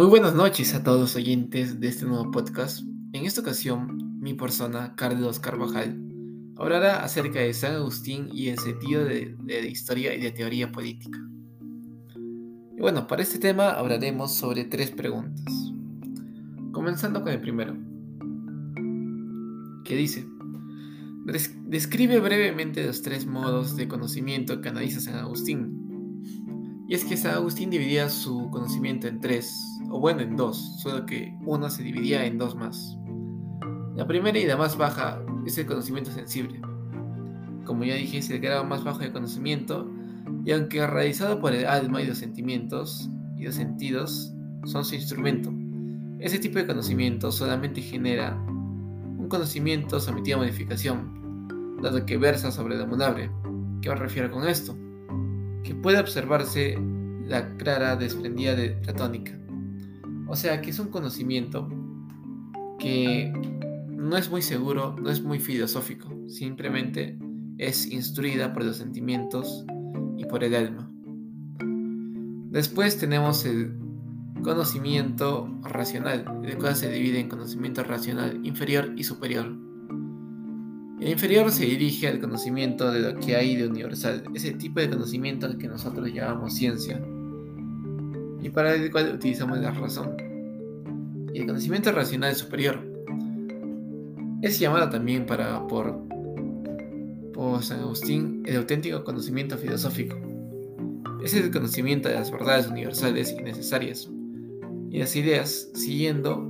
Muy buenas noches a todos los oyentes de este nuevo podcast. En esta ocasión, mi persona, Carlos Carvajal, hablará acerca de San Agustín y el sentido de, historia y de teoría política. Y bueno, para este tema hablaremos sobre tres preguntas. Comenzando con el primero, que dice, describe brevemente los tres modos de conocimiento que analiza San Agustín. Y es que San Agustín dividía su conocimiento en tres, o bueno, en dos, solo que uno se dividía en dos más. La primera y la más baja es el conocimiento sensible. Como ya dije, es el grado más bajo de conocimiento, y aunque realizado por el alma y los sentimientos y los sentidos son su instrumento, ese tipo de conocimiento solamente genera un conocimiento sometido a modificación, dado que versa sobre lo munable. ¿Qué me refiero con esto? que puede observarse la clara desprendida de platónica. O sea que es un conocimiento que no es muy seguro, no es muy filosófico, simplemente es instruida por los sentimientos y por el alma. Después tenemos el conocimiento racional, el cual se divide en conocimiento racional inferior y superior. El inferior se dirige al conocimiento de lo que hay de universal, ese tipo de conocimiento al que nosotros llamamos ciencia, y para el cual utilizamos la razón. Y el conocimiento racional superior es llamado también para, por, por San Agustín el auténtico conocimiento filosófico. Es el conocimiento de las verdades universales y necesarias, y las ideas siguiendo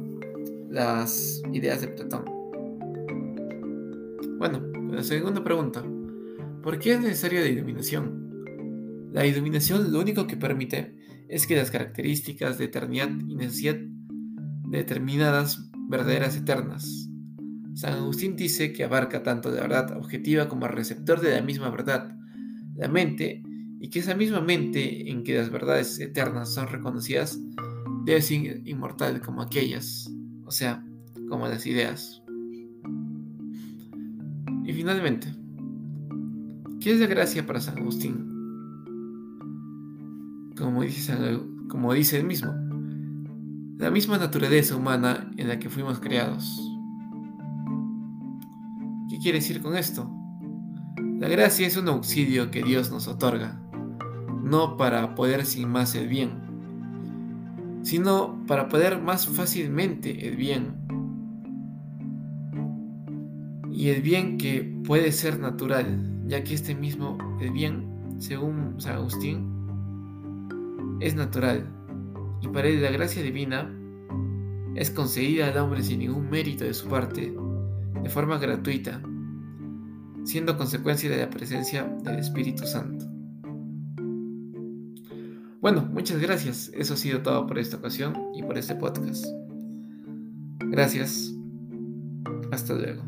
las ideas de Platón. Bueno, la segunda pregunta. ¿Por qué es necesaria la iluminación? La iluminación lo único que permite es que las características de eternidad y necesidad de determinadas verdaderas eternas. San Agustín dice que abarca tanto la verdad objetiva como el receptor de la misma verdad, la mente, y que esa misma mente en que las verdades eternas son reconocidas debe ser inmortal como aquellas, o sea, como las ideas. Y finalmente, ¿qué es la gracia para San Agustín? Como dice, como dice él mismo, la misma naturaleza humana en la que fuimos creados. ¿Qué quiere decir con esto? La gracia es un auxilio que Dios nos otorga, no para poder sin más el bien, sino para poder más fácilmente el bien y el bien que puede ser natural, ya que este mismo, el bien, según San Agustín, es natural y para él la gracia divina es concedida al hombre sin ningún mérito de su parte, de forma gratuita, siendo consecuencia de la presencia del Espíritu Santo. Bueno, muchas gracias. Eso ha sido todo por esta ocasión y por este podcast. Gracias. Hasta luego.